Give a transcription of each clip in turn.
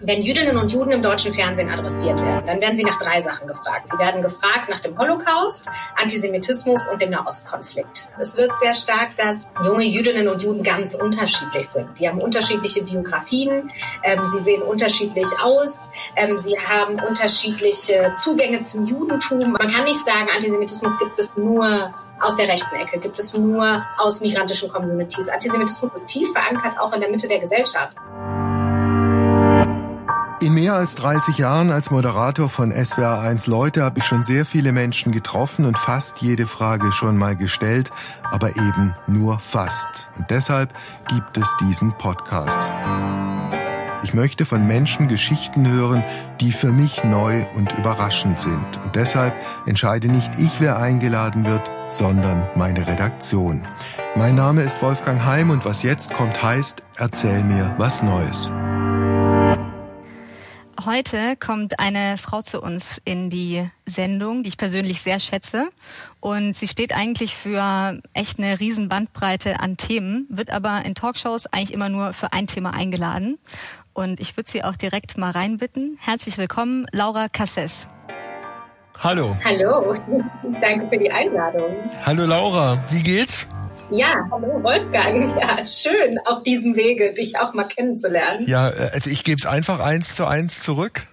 Wenn Jüdinnen und Juden im deutschen Fernsehen adressiert werden, dann werden sie nach drei Sachen gefragt. Sie werden gefragt nach dem Holocaust, Antisemitismus und dem Nahostkonflikt. Es wird sehr stark, dass junge Jüdinnen und Juden ganz unterschiedlich sind. Die haben unterschiedliche Biografien, ähm, sie sehen unterschiedlich aus, ähm, sie haben unterschiedliche Zugänge zum Judentum. Man kann nicht sagen, Antisemitismus gibt es nur aus der rechten Ecke, gibt es nur aus migrantischen Communities. Antisemitismus ist tief verankert, auch in der Mitte der Gesellschaft. In mehr als 30 Jahren als Moderator von SWR1 Leute habe ich schon sehr viele Menschen getroffen und fast jede Frage schon mal gestellt, aber eben nur fast. Und deshalb gibt es diesen Podcast. Ich möchte von Menschen Geschichten hören, die für mich neu und überraschend sind. Und deshalb entscheide nicht ich, wer eingeladen wird, sondern meine Redaktion. Mein Name ist Wolfgang Heim und was jetzt kommt heißt, erzähl mir was Neues. Heute kommt eine Frau zu uns in die Sendung, die ich persönlich sehr schätze. Und sie steht eigentlich für echt eine riesen Bandbreite an Themen, wird aber in Talkshows eigentlich immer nur für ein Thema eingeladen. Und ich würde sie auch direkt mal reinbitten. Herzlich willkommen, Laura Casses. Hallo. Hallo, danke für die Einladung. Hallo Laura, wie geht's? Ja, hallo Wolfgang. Ja, schön auf diesem Wege, dich auch mal kennenzulernen. Ja, äh, also ich gebe es einfach eins zu eins zurück.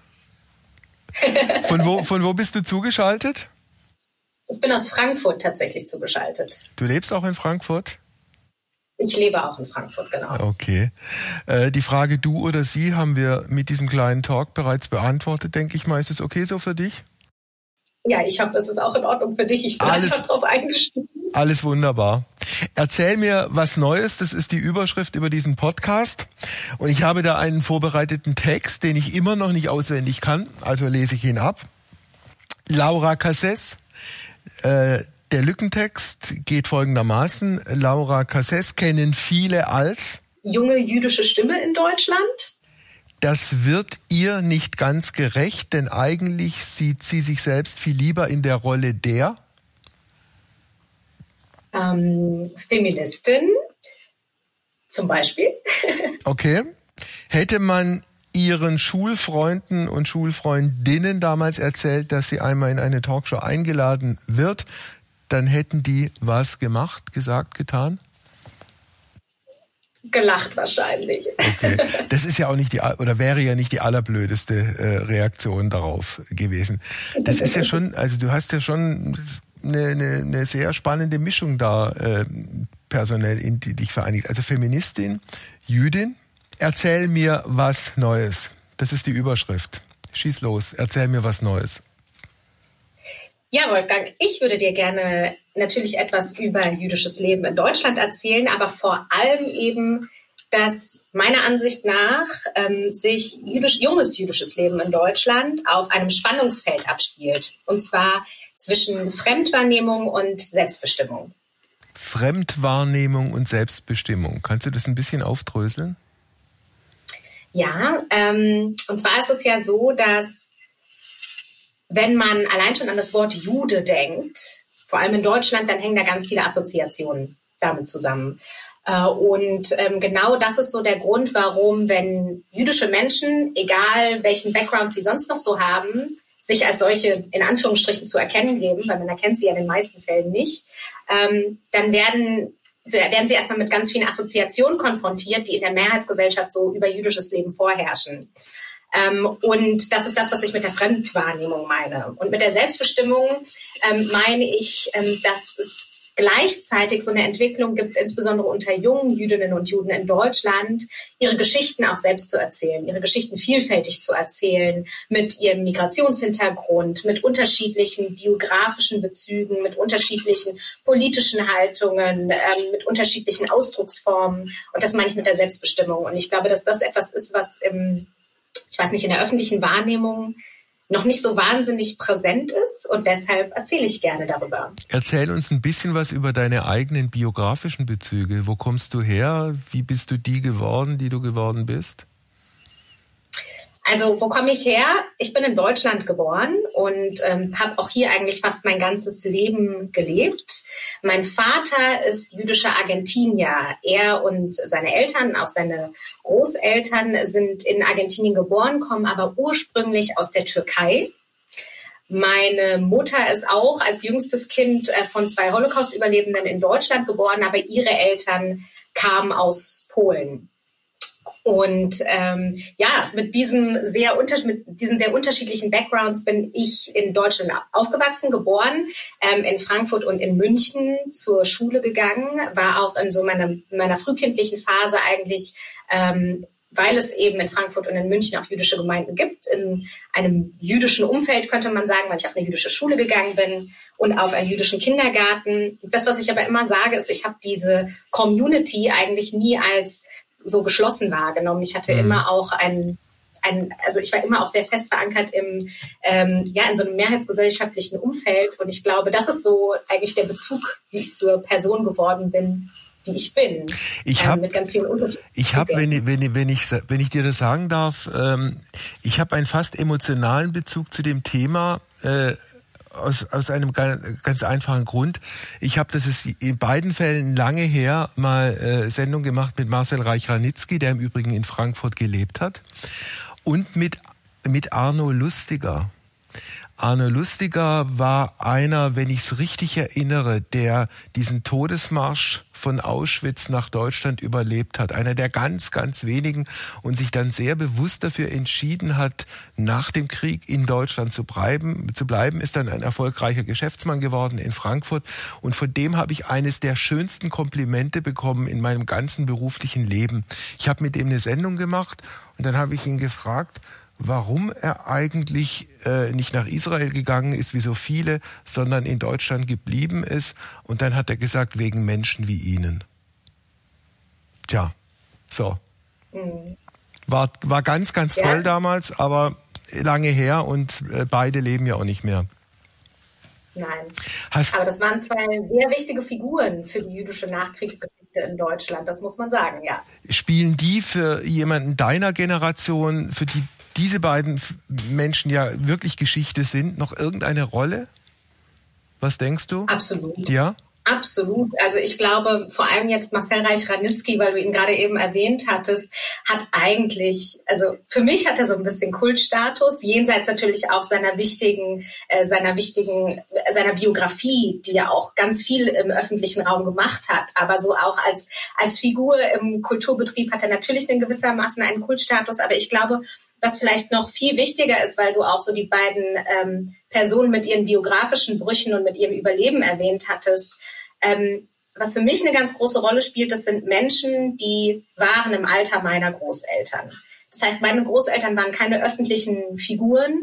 Von wo, von wo bist du zugeschaltet? Ich bin aus Frankfurt tatsächlich zugeschaltet. Du lebst auch in Frankfurt? Ich lebe auch in Frankfurt, genau. Okay. Äh, die Frage du oder sie haben wir mit diesem kleinen Talk bereits beantwortet, denke ich mal. Ist es okay so für dich? Ja, ich hoffe, es ist auch in Ordnung für dich. Ich bin Alles- einfach drauf eingestiegen. Alles wunderbar. Erzähl mir was Neues, das ist die Überschrift über diesen Podcast. Und ich habe da einen vorbereiteten Text, den ich immer noch nicht auswendig kann, also lese ich ihn ab. Laura Casses, äh, der Lückentext geht folgendermaßen. Laura Casses kennen viele als, Junge jüdische Stimme in Deutschland. Das wird ihr nicht ganz gerecht, denn eigentlich sieht sie sich selbst viel lieber in der Rolle der, Ähm, Feministin zum Beispiel. Okay. Hätte man Ihren Schulfreunden und Schulfreundinnen damals erzählt, dass sie einmal in eine Talkshow eingeladen wird, dann hätten die was gemacht, gesagt, getan? Gelacht wahrscheinlich. Okay. Das ist ja auch nicht die oder wäre ja nicht die allerblödeste äh, Reaktion darauf gewesen. Das ist ja schon, also du hast ja schon eine, eine, eine sehr spannende Mischung da äh, personell, in die dich vereinigt. Also Feministin, Jüdin. Erzähl mir was Neues. Das ist die Überschrift. Schieß los, erzähl mir was Neues. Ja, Wolfgang, ich würde dir gerne natürlich etwas über jüdisches Leben in Deutschland erzählen, aber vor allem eben, dass meiner Ansicht nach ähm, sich jüdisch, junges jüdisches Leben in Deutschland auf einem Spannungsfeld abspielt. Und zwar zwischen Fremdwahrnehmung und Selbstbestimmung. Fremdwahrnehmung und Selbstbestimmung. Kannst du das ein bisschen aufdröseln? Ja, ähm, und zwar ist es ja so, dass wenn man allein schon an das Wort Jude denkt, vor allem in Deutschland, dann hängen da ganz viele Assoziationen damit zusammen. Äh, und ähm, genau das ist so der Grund, warum, wenn jüdische Menschen, egal welchen Background sie sonst noch so haben, sich als solche in Anführungsstrichen zu erkennen geben, weil man erkennt sie ja in den meisten Fällen nicht, ähm, dann werden werden sie erstmal mit ganz vielen Assoziationen konfrontiert, die in der Mehrheitsgesellschaft so über jüdisches Leben vorherrschen. Ähm, und das ist das, was ich mit der Fremdwahrnehmung meine. Und mit der Selbstbestimmung ähm, meine ich, ähm, dass es gleichzeitig so eine Entwicklung gibt, insbesondere unter jungen Jüdinnen und Juden in Deutschland, ihre Geschichten auch selbst zu erzählen, ihre Geschichten vielfältig zu erzählen, mit ihrem Migrationshintergrund, mit unterschiedlichen biografischen Bezügen, mit unterschiedlichen politischen Haltungen, ähm, mit unterschiedlichen Ausdrucksformen. Und das meine ich mit der Selbstbestimmung. Und ich glaube, dass das etwas ist, was im, ich weiß nicht, in der öffentlichen Wahrnehmung noch nicht so wahnsinnig präsent ist und deshalb erzähle ich gerne darüber. Erzähl uns ein bisschen was über deine eigenen biografischen Bezüge. Wo kommst du her? Wie bist du die geworden, die du geworden bist? Also wo komme ich her? Ich bin in Deutschland geboren und ähm, habe auch hier eigentlich fast mein ganzes Leben gelebt. Mein Vater ist jüdischer Argentinier. Er und seine Eltern, auch seine Großeltern, sind in Argentinien geboren, kommen aber ursprünglich aus der Türkei. Meine Mutter ist auch als jüngstes Kind äh, von zwei Holocaust-Überlebenden in Deutschland geboren, aber ihre Eltern kamen aus Polen. Und ähm, ja, mit diesem sehr unter mit diesen sehr unterschiedlichen Backgrounds bin ich in Deutschland aufgewachsen, geboren, ähm, in Frankfurt und in München zur Schule gegangen, war auch in so meiner, meiner frühkindlichen Phase eigentlich ähm, weil es eben in Frankfurt und in München auch jüdische Gemeinden gibt, in einem jüdischen Umfeld könnte man sagen, weil ich auf eine jüdische Schule gegangen bin und auf einen jüdischen Kindergarten. Das, was ich aber immer sage, ist, ich habe diese Community eigentlich nie als so geschlossen wahrgenommen. Ich hatte mhm. immer auch ein, ein, also ich war immer auch sehr fest verankert im, ähm, ja, in so einem mehrheitsgesellschaftlichen Umfeld. Und ich glaube, das ist so eigentlich der Bezug, wie ich zur Person geworden bin, die ich bin. Ich habe ähm, ich habe, wenn, wenn, wenn ich wenn ich dir das sagen darf, ähm, ich habe einen fast emotionalen Bezug zu dem Thema. Äh, aus, aus einem ganz einfachen Grund. Ich habe, das ist in beiden Fällen lange her, mal äh, Sendung gemacht mit Marcel Reich-Ranitzky, der im Übrigen in Frankfurt gelebt hat, und mit, mit Arno Lustiger. Arne Lustiger war einer, wenn ich es richtig erinnere, der diesen Todesmarsch von Auschwitz nach Deutschland überlebt hat. Einer der ganz, ganz wenigen und sich dann sehr bewusst dafür entschieden hat, nach dem Krieg in Deutschland zu bleiben, zu bleiben, ist dann ein erfolgreicher Geschäftsmann geworden in Frankfurt. Und von dem habe ich eines der schönsten Komplimente bekommen in meinem ganzen beruflichen Leben. Ich habe mit ihm eine Sendung gemacht und dann habe ich ihn gefragt, warum er eigentlich äh, nicht nach Israel gegangen ist, wie so viele, sondern in Deutschland geblieben ist. Und dann hat er gesagt, wegen Menschen wie Ihnen. Tja, so. Mhm. War, war ganz, ganz ja. toll damals, aber lange her und äh, beide leben ja auch nicht mehr. Nein. Hast Aber das waren zwei sehr wichtige Figuren für die jüdische Nachkriegsgeschichte in Deutschland, das muss man sagen, ja. Spielen die für jemanden deiner Generation, für die diese beiden Menschen ja wirklich Geschichte sind, noch irgendeine Rolle? Was denkst du? Absolut. Ja? Absolut. Also ich glaube, vor allem jetzt Marcel Reich-Ranitzky, weil du ihn gerade eben erwähnt hattest, hat eigentlich, also für mich hat er so ein bisschen Kultstatus, jenseits natürlich auch seiner wichtigen, äh, seiner wichtigen, äh, seiner Biografie, die er auch ganz viel im öffentlichen Raum gemacht hat. Aber so auch als, als Figur im Kulturbetrieb hat er natürlich in gewissermaßen einen Kultstatus. Aber ich glaube, was vielleicht noch viel wichtiger ist, weil du auch so die beiden ähm, Personen mit ihren biografischen Brüchen und mit ihrem Überleben erwähnt hattest. Ähm, was für mich eine ganz große Rolle spielt, das sind Menschen, die waren im Alter meiner Großeltern. Das heißt, meine Großeltern waren keine öffentlichen Figuren,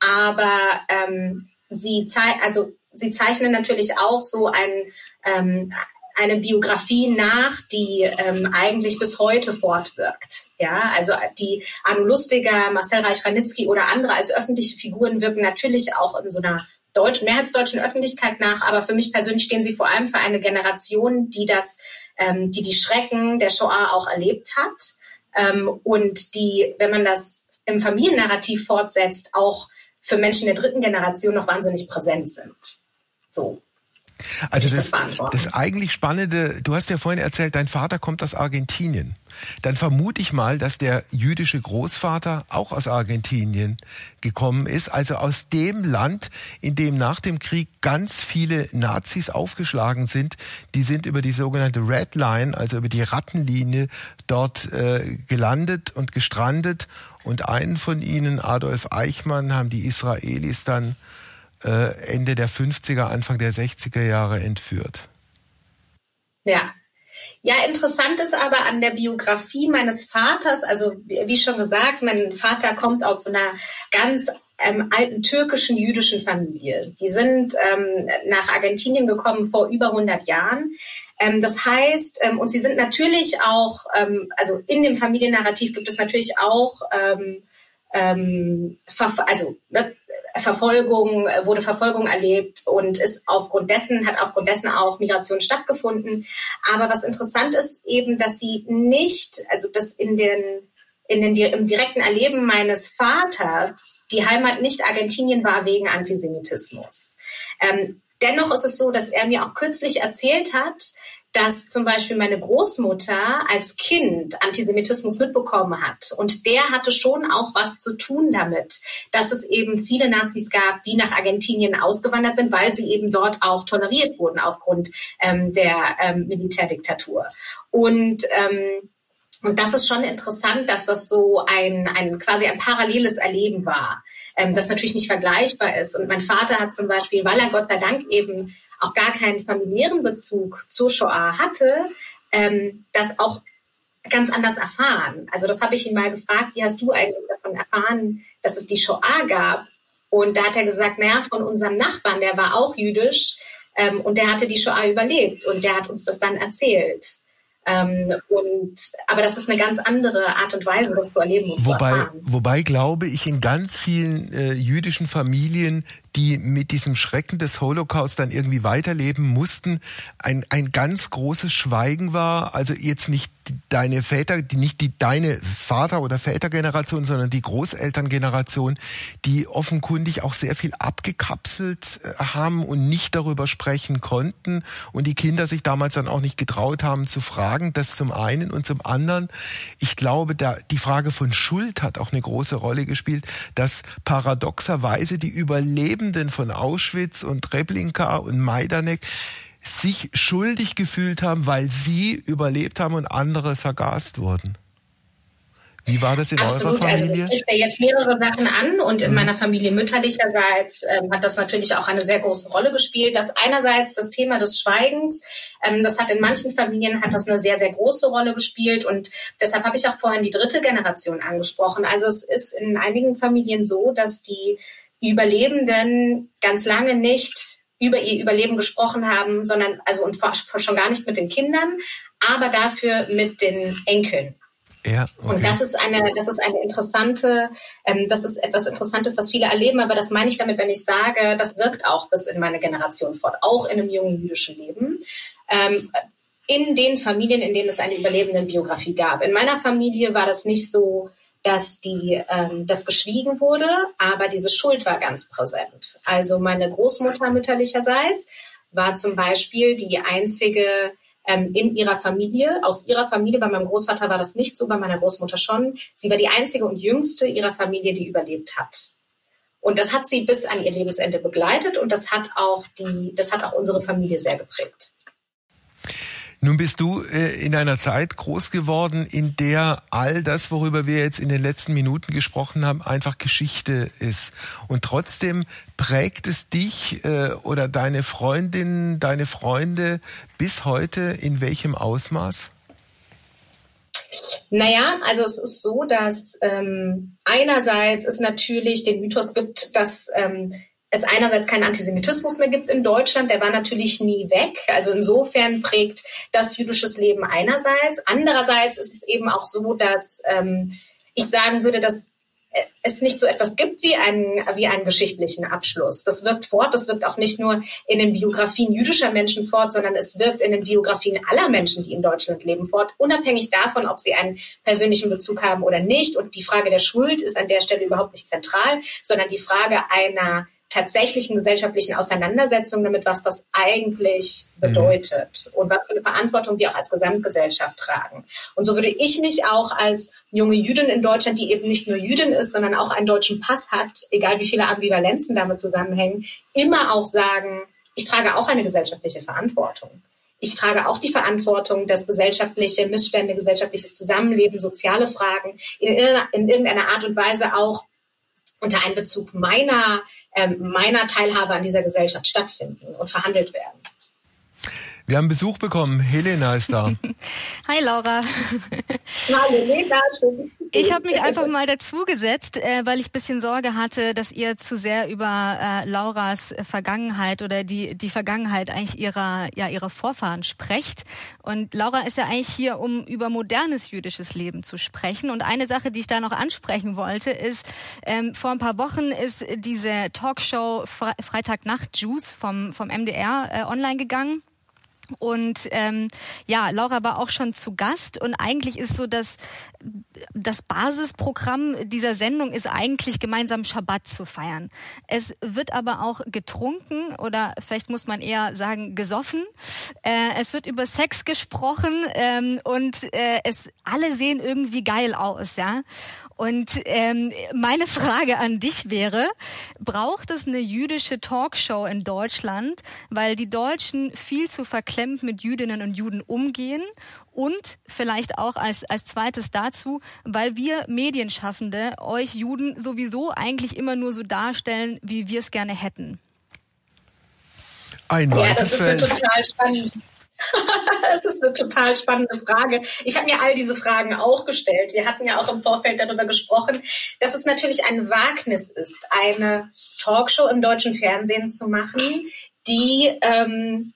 aber ähm, sie, also, sie zeichnen natürlich auch so ein, ähm, eine Biografie nach, die ähm, eigentlich bis heute fortwirkt. Ja, also die Arno Lustiger, Marcel Reich-Ranitzky oder andere als öffentliche Figuren wirken natürlich auch in so einer deutschen, mehrheitsdeutschen Öffentlichkeit nach, aber für mich persönlich stehen sie vor allem für eine Generation, die das, ähm, die die Schrecken der Shoah auch erlebt hat ähm, und die, wenn man das im Familiennarrativ fortsetzt, auch für Menschen der dritten Generation noch wahnsinnig präsent sind. So. Also das, das eigentlich Spannende, du hast ja vorhin erzählt, dein Vater kommt aus Argentinien. Dann vermute ich mal, dass der jüdische Großvater auch aus Argentinien gekommen ist, also aus dem Land, in dem nach dem Krieg ganz viele Nazis aufgeschlagen sind. Die sind über die sogenannte Red Line, also über die Rattenlinie, dort äh, gelandet und gestrandet. Und einen von ihnen, Adolf Eichmann, haben die Israelis dann Ende der 50er, Anfang der 60er Jahre entführt. Ja. Ja, interessant ist aber an der Biografie meines Vaters, also wie schon gesagt, mein Vater kommt aus so einer ganz ähm, alten türkischen jüdischen Familie. Die sind ähm, nach Argentinien gekommen vor über 100 Jahren. Ähm, das heißt, ähm, und sie sind natürlich auch, ähm, also in dem Familiennarrativ gibt es natürlich auch, ähm, ähm, also ne, Verfolgung, äh, wurde Verfolgung erlebt und ist aufgrund dessen, hat aufgrund dessen auch Migration stattgefunden. Aber was interessant ist eben, dass sie nicht, also dass in den in den, im direkten Erleben meines Vaters die Heimat nicht Argentinien war wegen Antisemitismus. Ähm, dennoch ist es so, dass er mir auch kürzlich erzählt hat, dass zum Beispiel meine Großmutter als Kind Antisemitismus mitbekommen hat. Und der hatte schon auch was zu tun damit, dass es eben viele Nazis gab, die nach Argentinien ausgewandert sind, weil sie eben dort auch toleriert wurden aufgrund ähm, der ähm, Militärdiktatur. Und ähm, und das ist schon interessant, dass das so ein, ein quasi ein paralleles Erleben war, ähm, das natürlich nicht vergleichbar ist. Und mein Vater hat zum Beispiel, weil er Gott sei Dank eben auch gar keinen familiären Bezug zur Shoah hatte, ähm, das auch ganz anders erfahren. Also das habe ich ihn mal gefragt, wie hast du eigentlich davon erfahren, dass es die Shoah gab? Und da hat er gesagt, naja, von unserem Nachbarn, der war auch jüdisch ähm, und der hatte die Shoah überlebt und der hat uns das dann erzählt. Ähm, und, aber das ist eine ganz andere Art und Weise, das zu erleben und wobei, zu erfahren. Wobei, glaube ich, in ganz vielen äh, jüdischen Familien die mit diesem Schrecken des Holocaust dann irgendwie weiterleben mussten, ein, ein ganz großes Schweigen war. Also jetzt nicht deine Väter, nicht die deine Vater- oder Vätergeneration, sondern die Großelterngeneration, die offenkundig auch sehr viel abgekapselt äh, haben und nicht darüber sprechen konnten und die Kinder sich damals dann auch nicht getraut haben zu fragen. Das zum einen und zum anderen. Ich glaube, da die Frage von Schuld hat auch eine große Rolle gespielt, dass paradoxerweise die Überlebenden Überlebenden von Auschwitz und Treblinka und Majdanek sich schuldig gefühlt haben, weil sie überlebt haben und andere vergast wurden. Wie war das in Absolut. eurer Familie? Also ich spricht jetzt mehrere Sachen an und in mhm. meiner Familie mütterlicherseits ähm, hat das natürlich auch eine sehr große Rolle gespielt. Das einerseits das Thema des Schweigens, ähm, das hat in manchen Familien hat das eine sehr sehr große Rolle gespielt und deshalb habe ich auch vorhin die dritte Generation angesprochen. Also es ist in einigen Familien so, dass die Überlebenden ganz lange nicht über ihr Überleben gesprochen haben, sondern also und schon gar nicht mit den Kindern, aber dafür mit den Enkeln. Ja, okay. Und das ist eine, das ist eine interessante, ähm, das ist etwas Interessantes, was viele erleben, aber das meine ich damit, wenn ich sage, das wirkt auch bis in meine Generation fort, auch in einem jungen jüdischen Leben. Ähm, in den Familien, in denen es eine überlebende Biografie gab. In meiner Familie war das nicht so dass die, ähm, das geschwiegen wurde, aber diese Schuld war ganz präsent. Also meine Großmutter mütterlicherseits war zum Beispiel die einzige ähm, in ihrer Familie, aus ihrer Familie, bei meinem Großvater war das nicht so, bei meiner Großmutter schon. Sie war die einzige und jüngste ihrer Familie, die überlebt hat. Und das hat sie bis an ihr Lebensende begleitet und das hat auch die, das hat auch unsere Familie sehr geprägt. Nun bist du äh, in einer Zeit groß geworden, in der all das, worüber wir jetzt in den letzten Minuten gesprochen haben, einfach Geschichte ist. Und trotzdem prägt es dich äh, oder deine Freundinnen, deine Freunde bis heute in welchem Ausmaß? Naja, also es ist so, dass ähm, einerseits es natürlich den Mythos gibt, dass ähm, es einerseits keinen Antisemitismus mehr gibt in Deutschland, der war natürlich nie weg. Also insofern prägt das jüdisches Leben einerseits. Andererseits ist es eben auch so, dass ähm, ich sagen würde, dass es nicht so etwas gibt wie einen, wie einen geschichtlichen Abschluss. Das wirkt fort, das wirkt auch nicht nur in den Biografien jüdischer Menschen fort, sondern es wirkt in den Biografien aller Menschen, die in Deutschland leben, fort, unabhängig davon, ob sie einen persönlichen Bezug haben oder nicht. Und die Frage der Schuld ist an der Stelle überhaupt nicht zentral, sondern die Frage einer tatsächlichen gesellschaftlichen Auseinandersetzung damit, was das eigentlich mhm. bedeutet mhm. und was für eine Verantwortung wir auch als Gesamtgesellschaft tragen. Und so würde ich mich auch als junge Jüdin in Deutschland, die eben nicht nur Jüdin ist, sondern auch einen deutschen Pass hat, egal wie viele Ambivalenzen damit zusammenhängen, immer auch sagen, ich trage auch eine gesellschaftliche Verantwortung. Ich trage auch die Verantwortung, dass gesellschaftliche Missstände, gesellschaftliches Zusammenleben, soziale Fragen in, in irgendeiner Art und Weise auch unter Einbezug meiner, ähm, meiner Teilhabe an dieser Gesellschaft stattfinden und verhandelt werden. Wir haben Besuch bekommen. Helena ist da. Hi Laura. Hallo Helena. Ich habe mich einfach mal dazugesetzt, äh, weil ich bisschen Sorge hatte, dass ihr zu sehr über äh, Lauras Vergangenheit oder die die Vergangenheit eigentlich ihrer ja ihrer Vorfahren sprecht. Und Laura ist ja eigentlich hier, um über modernes jüdisches Leben zu sprechen. Und eine Sache, die ich da noch ansprechen wollte, ist ähm, vor ein paar Wochen ist diese Talkshow Fre Freitagnacht Juice vom vom MDR äh, online gegangen. Und ähm, ja, Laura war auch schon zu Gast und eigentlich ist so, dass das Basisprogramm dieser Sendung ist eigentlich gemeinsam Schabbat zu feiern. Es wird aber auch getrunken oder vielleicht muss man eher sagen gesoffen. Äh, es wird über Sex gesprochen ähm, und äh, es alle sehen irgendwie geil aus, ja. Und ähm, meine Frage an dich wäre, braucht es eine jüdische Talkshow in Deutschland, weil die Deutschen viel zu verklemmt mit Jüdinnen und Juden umgehen und vielleicht auch als, als zweites dazu, weil wir Medienschaffende euch Juden sowieso eigentlich immer nur so darstellen, wie wir es gerne hätten? Ein ja, das ist Feld. total spannend. das ist eine total spannende Frage. Ich habe mir all diese Fragen auch gestellt. Wir hatten ja auch im Vorfeld darüber gesprochen, dass es natürlich ein Wagnis ist, eine Talkshow im deutschen Fernsehen zu machen, die ähm,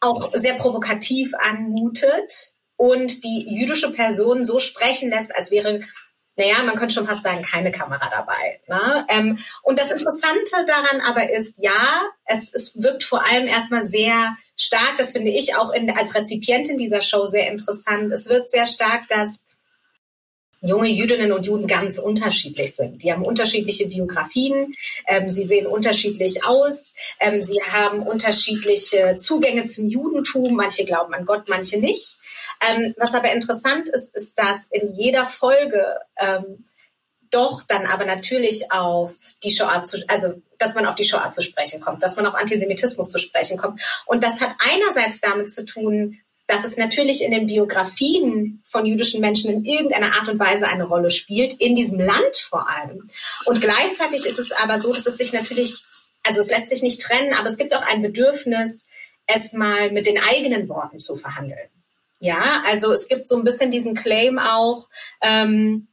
auch sehr provokativ anmutet und die jüdische Person so sprechen lässt, als wäre naja, man könnte schon fast sagen, keine Kamera dabei. Ne? Ähm, und das Interessante daran aber ist, ja, es, es wirkt vor allem erstmal sehr stark, das finde ich auch in, als Rezipientin dieser Show sehr interessant. Es wirkt sehr stark, dass junge Jüdinnen und Juden ganz unterschiedlich sind. Die haben unterschiedliche Biografien, ähm, sie sehen unterschiedlich aus, ähm, sie haben unterschiedliche Zugänge zum Judentum. Manche glauben an Gott, manche nicht. Ähm, was aber interessant ist, ist, dass in jeder Folge ähm, doch dann aber natürlich auf die Shoah zu, also dass man auf die Shoah zu sprechen kommt, dass man auf Antisemitismus zu sprechen kommt. Und das hat einerseits damit zu tun, dass es natürlich in den Biografien von jüdischen Menschen in irgendeiner Art und Weise eine Rolle spielt, in diesem Land vor allem. Und gleichzeitig ist es aber so, dass es sich natürlich, also es lässt sich nicht trennen, aber es gibt auch ein Bedürfnis, es mal mit den eigenen Worten zu verhandeln. Ja, also es gibt so ein bisschen diesen Claim auch, ähm,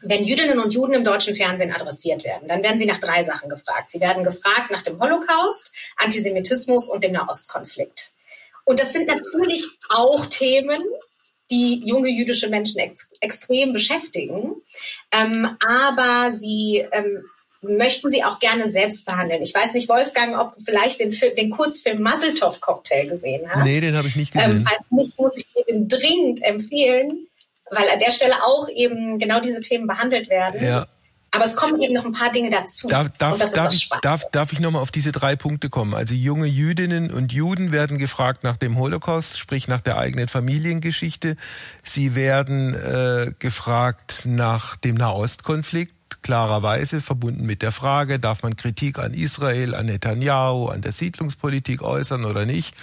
wenn Jüdinnen und Juden im deutschen Fernsehen adressiert werden, dann werden sie nach drei Sachen gefragt. Sie werden gefragt nach dem Holocaust, Antisemitismus und dem Nahostkonflikt. Und das sind natürlich auch Themen, die junge jüdische Menschen ex extrem beschäftigen. Ähm, aber sie ähm, möchten sie auch gerne selbst verhandeln. Ich weiß nicht, Wolfgang, ob du vielleicht den, Film, den Kurzfilm Muzzletoff Cocktail gesehen hast. Nee, den habe ich nicht gesehen. Ähm, falls nicht, muss ich dir den dringend empfehlen, weil an der Stelle auch eben genau diese Themen behandelt werden. Ja. Aber es kommen eben noch ein paar Dinge dazu. Darf, darf, darf, ich, darf, darf ich nochmal auf diese drei Punkte kommen? Also junge Jüdinnen und Juden werden gefragt nach dem Holocaust, sprich nach der eigenen Familiengeschichte. Sie werden äh, gefragt nach dem Nahostkonflikt klarerweise verbunden mit der Frage, darf man Kritik an Israel, an Netanyahu, an der Siedlungspolitik äußern oder nicht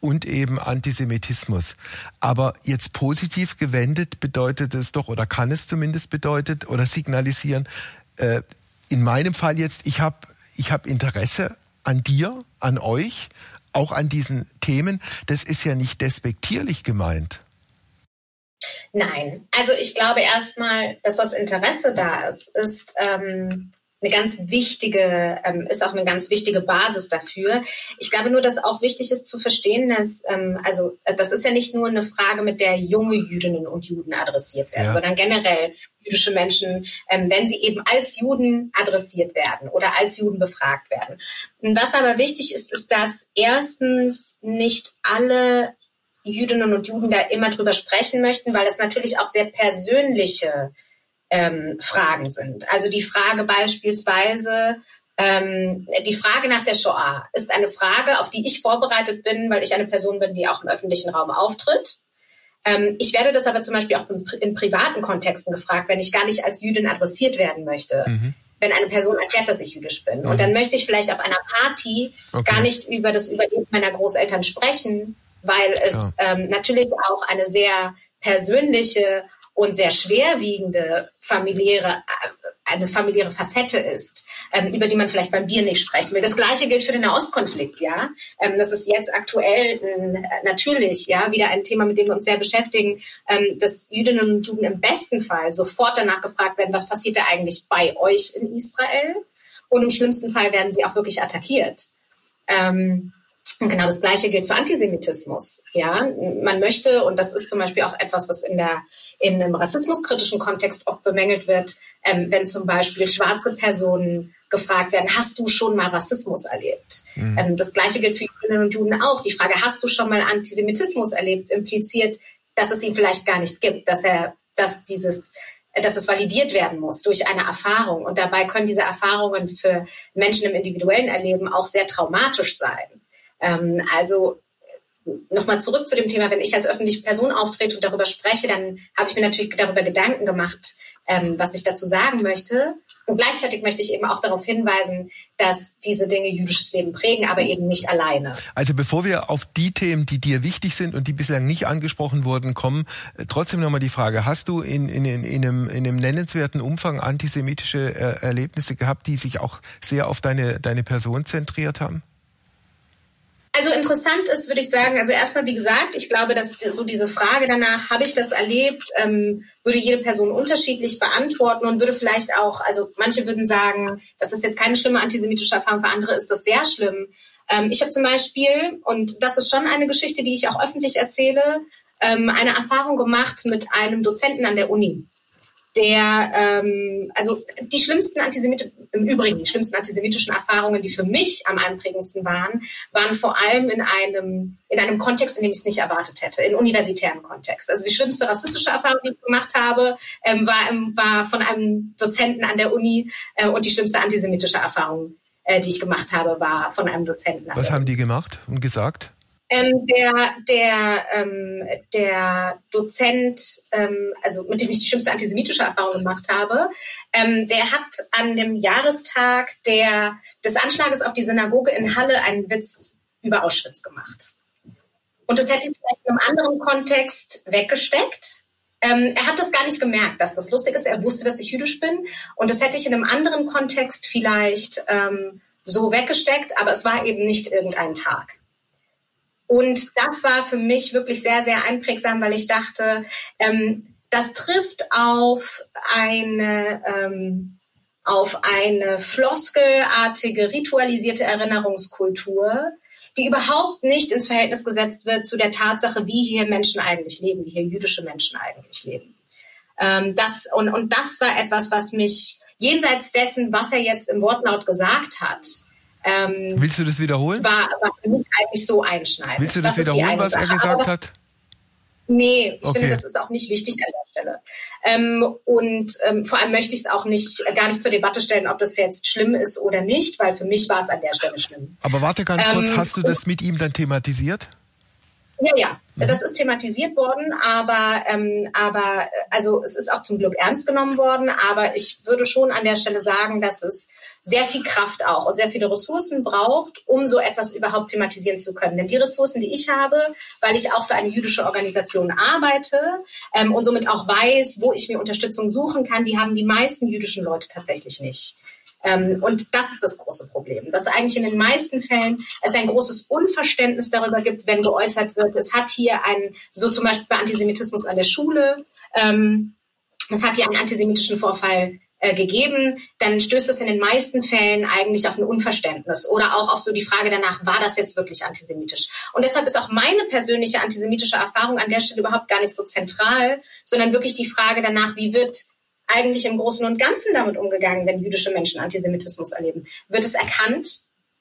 und eben Antisemitismus. Aber jetzt positiv gewendet bedeutet es doch oder kann es zumindest bedeutet oder signalisieren, äh, in meinem Fall jetzt, ich habe ich hab Interesse an dir, an euch, auch an diesen Themen. Das ist ja nicht despektierlich gemeint. Nein, also ich glaube erstmal, dass das Interesse da ist, ist ähm, eine ganz wichtige, ähm, ist auch eine ganz wichtige Basis dafür. Ich glaube nur, dass auch wichtig ist zu verstehen, dass, ähm, also das ist ja nicht nur eine Frage, mit der junge Jüdinnen und Juden adressiert werden, ja. sondern generell jüdische Menschen, ähm, wenn sie eben als Juden adressiert werden oder als Juden befragt werden. Was aber wichtig ist, ist, dass erstens nicht alle Jüdinnen und Juden da immer drüber sprechen möchten, weil es natürlich auch sehr persönliche ähm, Fragen sind. Also die Frage beispielsweise, ähm, die Frage nach der Shoah ist eine Frage, auf die ich vorbereitet bin, weil ich eine Person bin, die auch im öffentlichen Raum auftritt. Ähm, ich werde das aber zum Beispiel auch in, in, privaten Kontexten gefragt, wenn ich gar nicht als Jüdin adressiert werden möchte. Mhm. Wenn eine Person erfährt, dass ich jüdisch bin. Mhm. Und dann möchte ich vielleicht auf einer Party okay. gar nicht über das Überleben meiner Großeltern sprechen, weil es ja. ähm, natürlich auch eine sehr persönliche und sehr schwerwiegende familiäre, äh, eine familiäre Facette ist, ähm, über die man vielleicht beim Bier nicht sprechen will. Das Gleiche gilt für den Nahostkonflikt, ja. Ähm, das ist jetzt aktuell äh, natürlich, ja, wieder ein Thema, mit dem wir uns sehr beschäftigen, ähm, dass Jüdinnen und Juden im besten Fall sofort danach gefragt werden, was passiert da eigentlich bei euch in Israel? Und im schlimmsten Fall werden sie auch wirklich attackiert. Ähm, und genau das Gleiche gilt für Antisemitismus. Ja, man möchte, und das ist zum Beispiel auch etwas, was in der, in einem rassismuskritischen Kontext oft bemängelt wird, ähm, wenn zum Beispiel schwarze Personen gefragt werden, hast du schon mal Rassismus erlebt? Mhm. Ähm, das Gleiche gilt für Jüdinnen und Juden auch. Die Frage, hast du schon mal Antisemitismus erlebt, impliziert, dass es ihn vielleicht gar nicht gibt, dass er, dass dieses dass es validiert werden muss durch eine Erfahrung. Und dabei können diese Erfahrungen für Menschen im individuellen Erleben auch sehr traumatisch sein. Ähm, also nochmal zurück zu dem Thema, wenn ich als öffentliche Person auftrete und darüber spreche, dann habe ich mir natürlich darüber Gedanken gemacht, ähm, was ich dazu sagen möchte. Und gleichzeitig möchte ich eben auch darauf hinweisen, dass diese Dinge jüdisches Leben prägen, aber eben nicht alleine. Also bevor wir auf die Themen, die dir wichtig sind und die bislang nicht angesprochen wurden, kommen, äh, trotzdem nochmal die Frage, hast du in, in, in, in, einem, in einem nennenswerten Umfang antisemitische äh, Erlebnisse gehabt, die sich auch sehr auf deine, deine Person zentriert haben? Also interessant ist, würde ich sagen, also erstmal, wie gesagt, ich glaube, dass so diese Frage danach, habe ich das erlebt, ähm, würde jede Person unterschiedlich beantworten und würde vielleicht auch, also manche würden sagen, das ist jetzt keine schlimme antisemitische Erfahrung, für andere ist das sehr schlimm. Ähm, ich habe zum Beispiel, und das ist schon eine Geschichte, die ich auch öffentlich erzähle, ähm, eine Erfahrung gemacht mit einem Dozenten an der Uni der, ähm, also die schlimmsten Antisemit im Übrigen die schlimmsten antisemitischen Erfahrungen, die für mich am einprägendsten waren, waren vor allem in einem in einem Kontext, in dem ich es nicht erwartet hätte, in universitären Kontext. Also die schlimmste rassistische Erfahrung, die ich gemacht habe, ähm, war, war von einem Dozenten an der Uni äh, und die schlimmste antisemitische Erfahrung, äh, die ich gemacht habe, war von einem Dozenten. Was haben die gemacht und gesagt? Ähm, der, der, ähm, der Dozent, ähm, also mit dem ich die schlimmste antisemitische Erfahrung gemacht habe, ähm, der hat an dem Jahrestag der, des Anschlages auf die Synagoge in Halle einen Witz über Auschwitz gemacht. Und das hätte ich vielleicht in einem anderen Kontext weggesteckt. Ähm, er hat das gar nicht gemerkt, dass das lustig ist. Er wusste, dass ich jüdisch bin. Und das hätte ich in einem anderen Kontext vielleicht ähm, so weggesteckt, aber es war eben nicht irgendein Tag. Und das war für mich wirklich sehr, sehr einprägsam, weil ich dachte, ähm, das trifft auf eine, ähm, auf eine floskelartige, ritualisierte Erinnerungskultur, die überhaupt nicht ins Verhältnis gesetzt wird zu der Tatsache, wie hier Menschen eigentlich leben, wie hier jüdische Menschen eigentlich leben. Ähm, das, und, und das war etwas, was mich jenseits dessen, was er jetzt im Wortlaut gesagt hat, ähm, Willst du das wiederholen? War, war für mich eigentlich so einschneidend. Willst du das, das wiederholen, was er gesagt Aber, hat? Nee, ich okay. finde, das ist auch nicht wichtig an der Stelle. Ähm, und ähm, vor allem möchte ich es auch nicht, äh, gar nicht zur Debatte stellen, ob das jetzt schlimm ist oder nicht, weil für mich war es an der Stelle schlimm. Aber warte ganz kurz, ähm, hast du das mit ihm dann thematisiert? Ja, ja, mhm. das ist thematisiert worden, aber, ähm, aber also es ist auch zum Glück ernst genommen worden, aber ich würde schon an der Stelle sagen, dass es sehr viel Kraft auch und sehr viele Ressourcen braucht, um so etwas überhaupt thematisieren zu können. Denn die Ressourcen, die ich habe, weil ich auch für eine jüdische Organisation arbeite ähm, und somit auch weiß, wo ich mir Unterstützung suchen kann, die haben die meisten jüdischen Leute tatsächlich nicht. Ähm, und das ist das große Problem, dass eigentlich in den meisten Fällen es ein großes Unverständnis darüber gibt, wenn geäußert wird, es hat hier einen, so zum Beispiel bei Antisemitismus an der Schule, ähm, es hat hier einen antisemitischen Vorfall äh, gegeben, dann stößt es in den meisten Fällen eigentlich auf ein Unverständnis oder auch auf so die Frage danach, war das jetzt wirklich antisemitisch? Und deshalb ist auch meine persönliche antisemitische Erfahrung an der Stelle überhaupt gar nicht so zentral, sondern wirklich die Frage danach, wie wird eigentlich im Großen und Ganzen damit umgegangen, wenn jüdische Menschen Antisemitismus erleben? Wird es erkannt?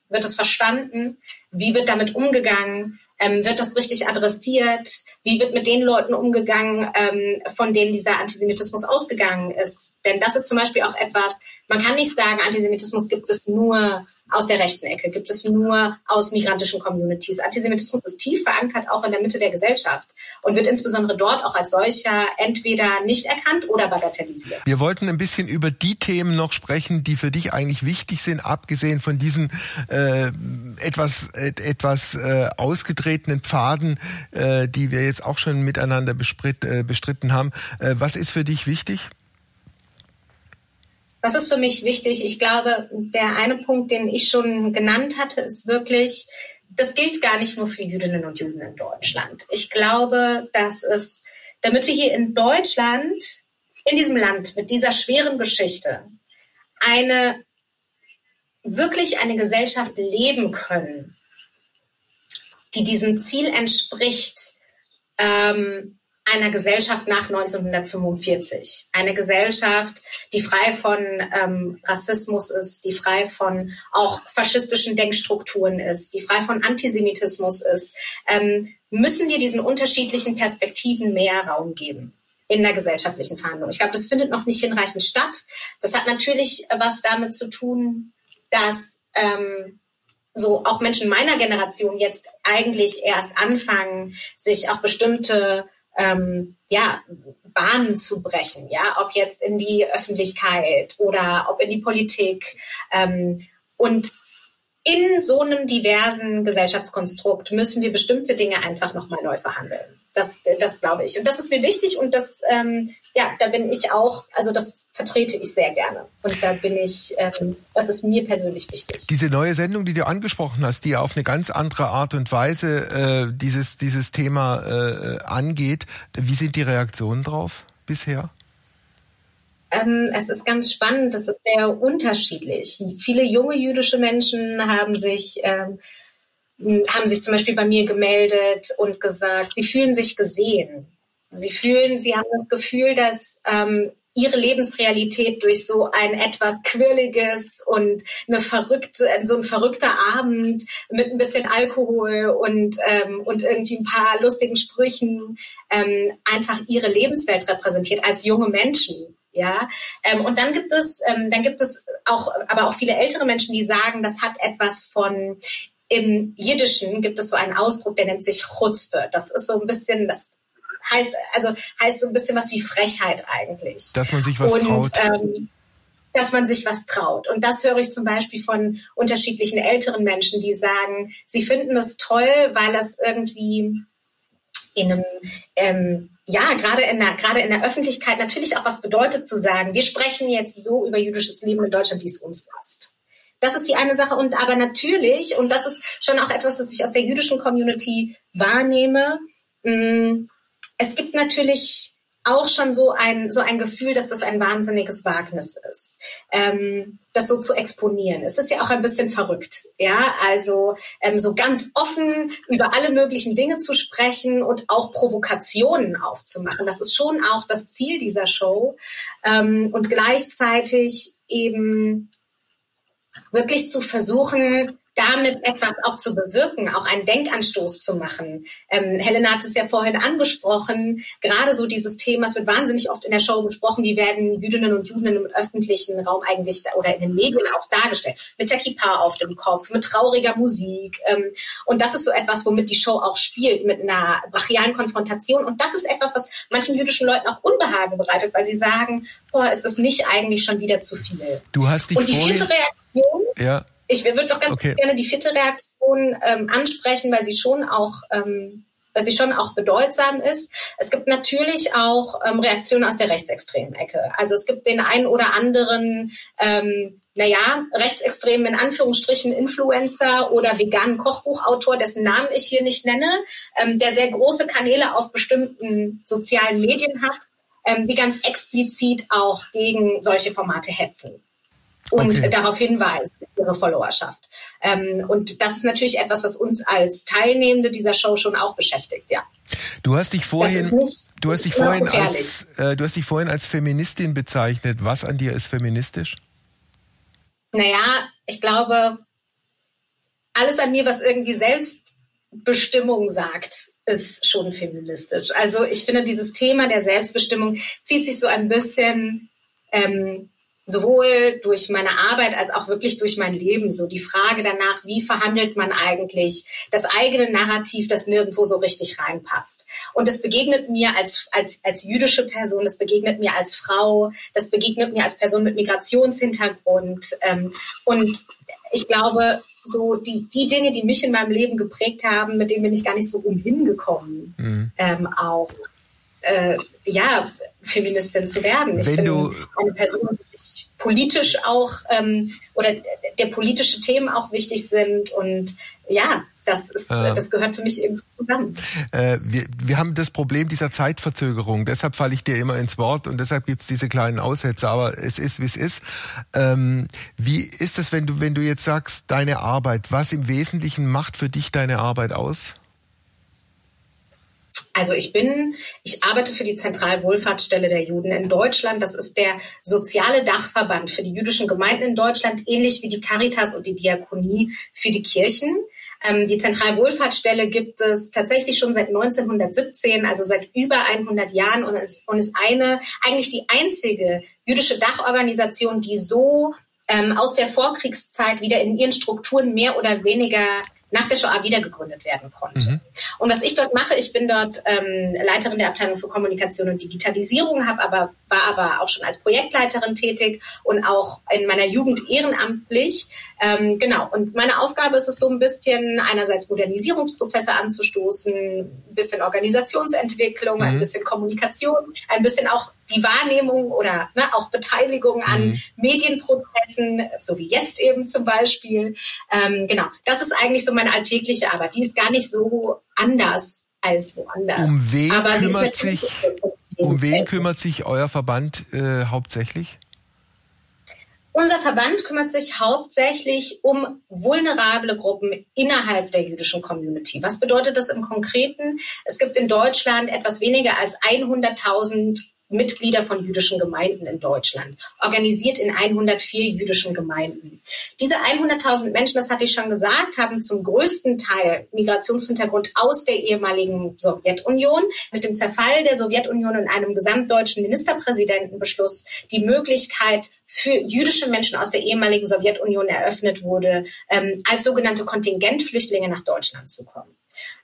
Wird es verstanden? Wie wird damit umgegangen? Ähm, wird das richtig adressiert? Wie wird mit den Leuten umgegangen, ähm, von denen dieser Antisemitismus ausgegangen ist? Denn das ist zum Beispiel auch etwas, man kann nicht sagen, Antisemitismus gibt es nur aus der rechten Ecke, gibt es nur aus migrantischen Communities. Antisemitismus ist tief verankert auch in der Mitte der Gesellschaft und wird insbesondere dort auch als solcher entweder nicht erkannt oder bagatellisiert. Wir wollten ein bisschen über die Themen noch sprechen, die für dich eigentlich wichtig sind, abgesehen von diesen äh, etwas äh, etwas äh, ausgetretenen Pfaden, äh, die wir jetzt auch schon miteinander bestritt, äh, bestritten haben. Äh, was ist für dich wichtig? Was ist für mich wichtig? Ich glaube, der eine Punkt, den ich schon genannt hatte, ist wirklich, das gilt gar nicht nur für Jüdinnen und Juden in Deutschland. Ich glaube, dass es, damit wir hier in Deutschland, in diesem Land mit dieser schweren Geschichte, eine wirklich eine Gesellschaft leben können, die diesem Ziel entspricht, ähm, einer Gesellschaft nach 1945. Eine Gesellschaft, die frei von ähm, Rassismus ist, die frei von auch faschistischen Denkstrukturen ist, die frei von Antisemitismus ist, ähm, müssen wir diesen unterschiedlichen Perspektiven mehr Raum geben in der gesellschaftlichen Verhandlung. Ich glaube, das findet noch nicht hinreichend statt. Das hat natürlich was damit zu tun, dass ähm, so auch Menschen meiner Generation jetzt eigentlich erst anfangen, sich auch bestimmte ähm, ja, Bahnen zu brechen, ja, ob jetzt in die Öffentlichkeit oder ob in die Politik. Ähm, und in so einem diversen Gesellschaftskonstrukt müssen wir bestimmte Dinge einfach nochmal neu verhandeln. Das, das glaube ich. Und das ist mir wichtig und das, ähm, ja, da bin ich auch, also das vertrete ich sehr gerne. Und da bin ich, ähm, das ist mir persönlich wichtig. Diese neue Sendung, die du angesprochen hast, die auf eine ganz andere Art und Weise äh, dieses, dieses Thema äh, angeht, wie sind die Reaktionen drauf bisher? Ähm, es ist ganz spannend, es ist sehr unterschiedlich. Viele junge jüdische Menschen haben sich ähm, haben sich zum Beispiel bei mir gemeldet und gesagt, sie fühlen sich gesehen. Sie fühlen, sie haben das Gefühl, dass ähm, ihre Lebensrealität durch so ein etwas quirliges und eine verrückte, so ein verrückter Abend mit ein bisschen Alkohol und, ähm, und irgendwie ein paar lustigen Sprüchen ähm, einfach ihre Lebenswelt repräsentiert als junge Menschen. Ja, ähm, und dann gibt es, ähm, dann gibt es auch, aber auch viele ältere Menschen, die sagen, das hat etwas von im Jiddischen gibt es so einen Ausdruck, der nennt sich Chutzpe. Das ist so ein bisschen, das heißt, also heißt so ein bisschen was wie Frechheit eigentlich. Dass man sich was und, traut. Ähm, dass man sich was traut. Und das höre ich zum Beispiel von unterschiedlichen älteren Menschen, die sagen, sie finden das toll, weil das irgendwie in einem, ähm, ja, gerade in der, gerade in der Öffentlichkeit natürlich auch was bedeutet zu sagen, wir sprechen jetzt so über jüdisches Leben in Deutschland, wie es uns passt. Das ist die eine Sache. Und aber natürlich, und das ist schon auch etwas, das ich aus der jüdischen Community wahrnehme, mm, es gibt natürlich auch schon so ein, so ein Gefühl, dass das ein wahnsinniges Wagnis ist, ähm, das so zu exponieren. Es ist ja auch ein bisschen verrückt, ja, also ähm, so ganz offen über alle möglichen Dinge zu sprechen und auch Provokationen aufzumachen. Das ist schon auch das Ziel dieser Show ähm, und gleichzeitig eben wirklich zu versuchen, damit etwas auch zu bewirken, auch einen Denkanstoß zu machen. Ähm, Helena hat es ja vorhin angesprochen, gerade so dieses Thema, es wird wahnsinnig oft in der Show besprochen, wie werden Jüdinnen und Juden im öffentlichen Raum eigentlich oder in den Medien auch dargestellt, mit der Kippa auf dem Kopf, mit trauriger Musik. Ähm, und das ist so etwas, womit die Show auch spielt, mit einer brachialen Konfrontation. Und das ist etwas, was manchen jüdischen Leuten auch Unbehagen bereitet, weil sie sagen, boah, ist das nicht eigentlich schon wieder zu viel? Du hast dich Und die vierte Reaktion ja. Ich würde noch ganz okay. gerne die vierte Reaktion ähm, ansprechen, weil sie schon auch ähm, weil sie schon auch bedeutsam ist. Es gibt natürlich auch ähm, Reaktionen aus der rechtsextremen Ecke. Also es gibt den einen oder anderen, ähm, naja, rechtsextremen in Anführungsstrichen Influencer oder veganen Kochbuchautor, dessen Namen ich hier nicht nenne, ähm, der sehr große Kanäle auf bestimmten sozialen Medien hat, ähm, die ganz explizit auch gegen solche Formate hetzen und okay. darauf hinweisen, ihre Followerschaft. Ähm, und das ist natürlich etwas, was uns als Teilnehmende dieser Show schon auch beschäftigt, ja. Du hast dich vorhin, du hast dich vorhin als, äh, du hast dich vorhin als Feministin bezeichnet. Was an dir ist feministisch? Naja, ich glaube, alles an mir, was irgendwie Selbstbestimmung sagt, ist schon feministisch. Also ich finde, dieses Thema der Selbstbestimmung zieht sich so ein bisschen ähm, sowohl durch meine Arbeit als auch wirklich durch mein Leben. So die Frage danach, wie verhandelt man eigentlich das eigene Narrativ, das nirgendwo so richtig reinpasst. Und das begegnet mir als, als, als jüdische Person, das begegnet mir als Frau, das begegnet mir als Person mit Migrationshintergrund. Ähm, und ich glaube, so die, die Dinge, die mich in meinem Leben geprägt haben, mit denen bin ich gar nicht so umhin gekommen, mhm. ähm, auch äh, ja, Feministin zu werden. Ich Wenn bin du eine Person, die sich politisch auch ähm, oder der politische Themen auch wichtig sind und ja, das ist, äh, das gehört für mich irgendwie zusammen. Äh, wir, wir haben das Problem dieser Zeitverzögerung. Deshalb falle ich dir immer ins Wort und deshalb gibt's diese kleinen Aussätze. Aber es ist, wie es ist. Ähm, wie ist es, wenn du, wenn du jetzt sagst, deine Arbeit, was im Wesentlichen macht für dich deine Arbeit aus? Also ich bin, ich arbeite für die Zentralwohlfahrtsstelle der Juden in Deutschland. Das ist der soziale Dachverband für die jüdischen Gemeinden in Deutschland, ähnlich wie die Caritas und die Diakonie für die Kirchen. Ähm, die Zentralwohlfahrtsstelle gibt es tatsächlich schon seit 1917, also seit über 100 Jahren und ist, und ist eine, eigentlich die einzige jüdische Dachorganisation, die so ähm, aus der Vorkriegszeit wieder in ihren Strukturen mehr oder weniger nach der Shoah wiedergegründet werden konnte. Mhm. Und was ich dort mache, ich bin dort ähm, Leiterin der Abteilung für Kommunikation und Digitalisierung, habe aber war aber auch schon als Projektleiterin tätig und auch in meiner Jugend ehrenamtlich. Ähm, genau. Und meine Aufgabe ist es so ein bisschen einerseits Modernisierungsprozesse anzustoßen, ein bisschen Organisationsentwicklung, mhm. ein bisschen Kommunikation, ein bisschen auch die Wahrnehmung oder ne, auch Beteiligung an mhm. Medienprozessen, so wie jetzt eben zum Beispiel. Ähm, genau, das ist eigentlich so meine alltägliche Arbeit. Die ist gar nicht so anders als woanders. Um wen Aber kümmert sich, um wen kümmert sich euer Verband äh, hauptsächlich? Unser Verband kümmert sich hauptsächlich um vulnerable Gruppen innerhalb der jüdischen Community. Was bedeutet das im Konkreten? Es gibt in Deutschland etwas weniger als 100.000 Mitglieder von jüdischen Gemeinden in Deutschland, organisiert in 104 jüdischen Gemeinden. Diese 100.000 Menschen, das hatte ich schon gesagt, haben zum größten Teil Migrationshintergrund aus der ehemaligen Sowjetunion. Mit dem Zerfall der Sowjetunion und einem gesamtdeutschen Ministerpräsidentenbeschluss die Möglichkeit für jüdische Menschen aus der ehemaligen Sowjetunion eröffnet wurde, ähm, als sogenannte Kontingentflüchtlinge nach Deutschland zu kommen.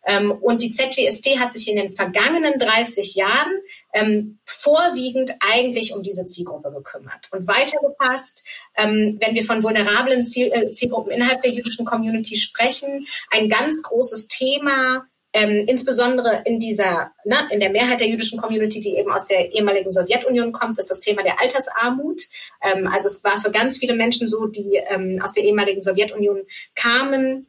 Ähm, und die ZWST hat sich in den vergangenen 30 Jahren ähm, vorwiegend eigentlich um diese Zielgruppe gekümmert und weitergepasst. Ähm, wenn wir von vulnerablen Ziel, äh, Zielgruppen innerhalb der jüdischen Community sprechen, ein ganz großes Thema ähm, insbesondere in dieser, ne, in der Mehrheit der jüdischen Community, die eben aus der ehemaligen Sowjetunion kommt, ist das Thema der Altersarmut. Ähm, also es war für ganz viele Menschen so, die ähm, aus der ehemaligen Sowjetunion kamen,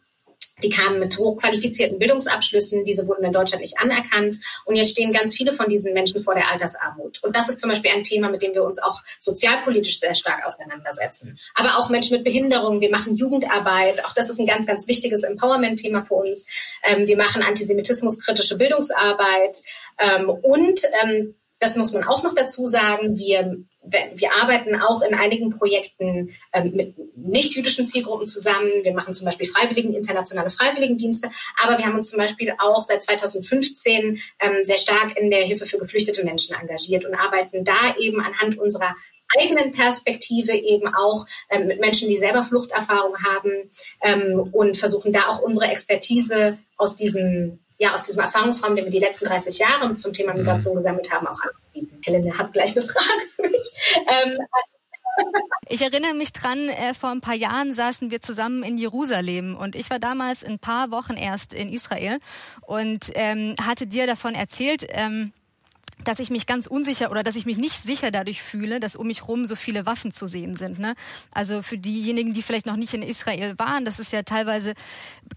die kamen mit hochqualifizierten Bildungsabschlüssen, diese wurden in Deutschland nicht anerkannt. Und jetzt stehen ganz viele von diesen Menschen vor der Altersarmut. Und das ist zum Beispiel ein Thema, mit dem wir uns auch sozialpolitisch sehr stark auseinandersetzen. Aber auch Menschen mit Behinderungen. Wir machen Jugendarbeit. Auch das ist ein ganz, ganz wichtiges Empowerment-Thema für uns. Ähm, wir machen antisemitismuskritische Bildungsarbeit. Ähm, und ähm, das muss man auch noch dazu sagen. Wir wir arbeiten auch in einigen Projekten ähm, mit nicht-jüdischen Zielgruppen zusammen. Wir machen zum Beispiel Freiwilligen, internationale Freiwilligendienste. Aber wir haben uns zum Beispiel auch seit 2015 ähm, sehr stark in der Hilfe für geflüchtete Menschen engagiert und arbeiten da eben anhand unserer eigenen Perspektive eben auch ähm, mit Menschen, die selber Fluchterfahrung haben ähm, und versuchen da auch unsere Expertise aus diesem ja, aus diesem Erfahrungsraum, den wir die letzten 30 Jahre zum Thema mhm. Migration gesammelt haben, auch anzubieten. Helene hat gleich eine Frage für mich. Ähm, ich erinnere mich dran, äh, vor ein paar Jahren saßen wir zusammen in Jerusalem und ich war damals ein paar Wochen erst in Israel und ähm, hatte dir davon erzählt, ähm, dass ich mich ganz unsicher oder dass ich mich nicht sicher dadurch fühle, dass um mich rum so viele Waffen zu sehen sind. Ne? Also für diejenigen, die vielleicht noch nicht in Israel waren, das ist ja teilweise,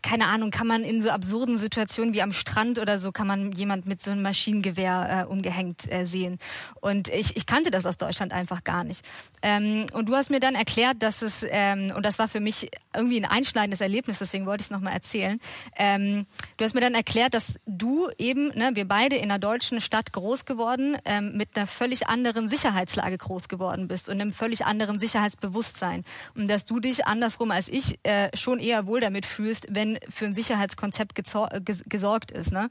keine Ahnung, kann man in so absurden Situationen wie am Strand oder so, kann man jemand mit so einem Maschinengewehr äh, umgehängt äh, sehen. Und ich, ich kannte das aus Deutschland einfach gar nicht. Ähm, und du hast mir dann erklärt, dass es, ähm, und das war für mich irgendwie ein einschneidendes Erlebnis, deswegen wollte ich es nochmal erzählen. Ähm, du hast mir dann erklärt, dass du eben, ne, wir beide in einer deutschen Stadt groß geworden, ähm, mit einer völlig anderen Sicherheitslage groß geworden bist und einem völlig anderen Sicherheitsbewusstsein. Und dass du dich andersrum als ich äh, schon eher wohl damit fühlst, wenn für ein Sicherheitskonzept gesorgt ist. Ne?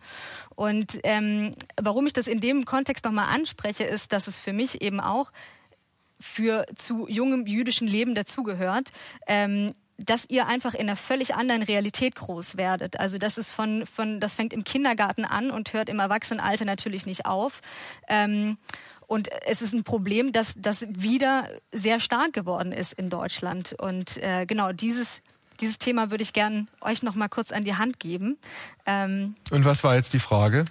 Und ähm, warum ich das in dem Kontext nochmal anspreche, ist, dass es für mich eben auch für zu jungem jüdischen Leben dazugehört, ähm, dass ihr einfach in einer völlig anderen Realität groß werdet. Also das ist von, von das fängt im Kindergarten an und hört im Erwachsenenalter natürlich nicht auf. Ähm, und es ist ein Problem, dass das wieder sehr stark geworden ist in Deutschland. Und äh, genau dieses dieses Thema würde ich gern euch noch mal kurz an die Hand geben. Ähm, und was war jetzt die Frage?